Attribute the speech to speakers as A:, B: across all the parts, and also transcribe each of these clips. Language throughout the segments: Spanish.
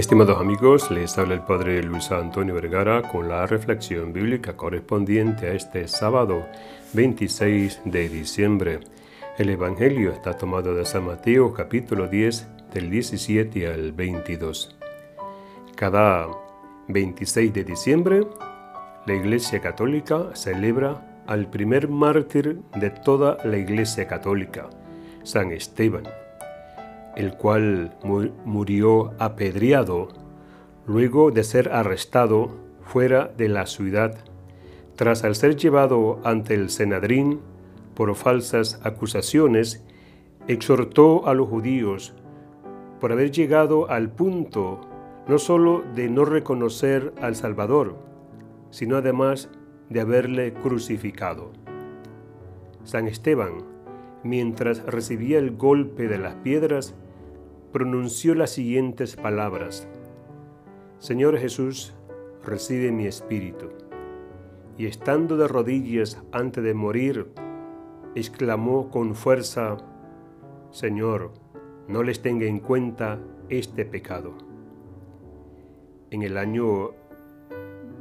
A: Estimados amigos, les habla el Padre Luis Antonio Vergara con la reflexión bíblica correspondiente a este sábado 26 de diciembre. El Evangelio está tomado de San Mateo capítulo 10 del 17 al 22. Cada 26 de diciembre, la Iglesia Católica celebra al primer mártir de toda la Iglesia Católica, San Esteban el cual murió apedreado luego de ser arrestado fuera de la ciudad, tras al ser llevado ante el Senadrín por falsas acusaciones, exhortó a los judíos por haber llegado al punto no sólo de no reconocer al Salvador, sino además de haberle crucificado. San Esteban, mientras recibía el golpe de las piedras, pronunció las siguientes palabras. Señor Jesús, recibe mi espíritu. Y estando de rodillas antes de morir, exclamó con fuerza, Señor, no les tenga en cuenta este pecado. En el año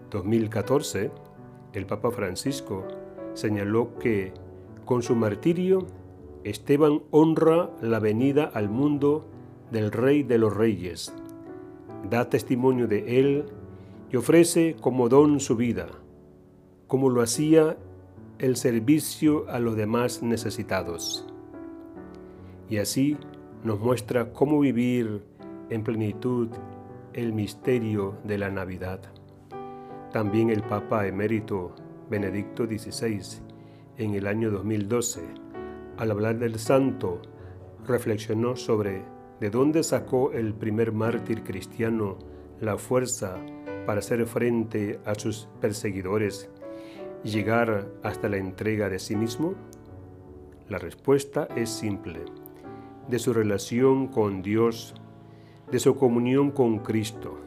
A: 2014, el Papa Francisco señaló que con su martirio Esteban honra la venida al mundo del Rey de los Reyes, da testimonio de él y ofrece como don su vida, como lo hacía el servicio a los demás necesitados. Y así nos muestra cómo vivir en plenitud el misterio de la Navidad. También el Papa emérito Benedicto XVI, en el año 2012, al hablar del santo, reflexionó sobre de dónde sacó el primer mártir cristiano la fuerza para hacer frente a sus perseguidores y llegar hasta la entrega de sí mismo? La respuesta es simple, de su relación con Dios, de su comunión con Cristo,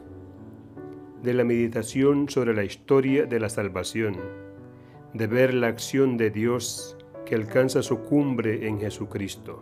A: de la meditación sobre la historia de la salvación, de ver la acción de Dios que alcanza su cumbre en Jesucristo.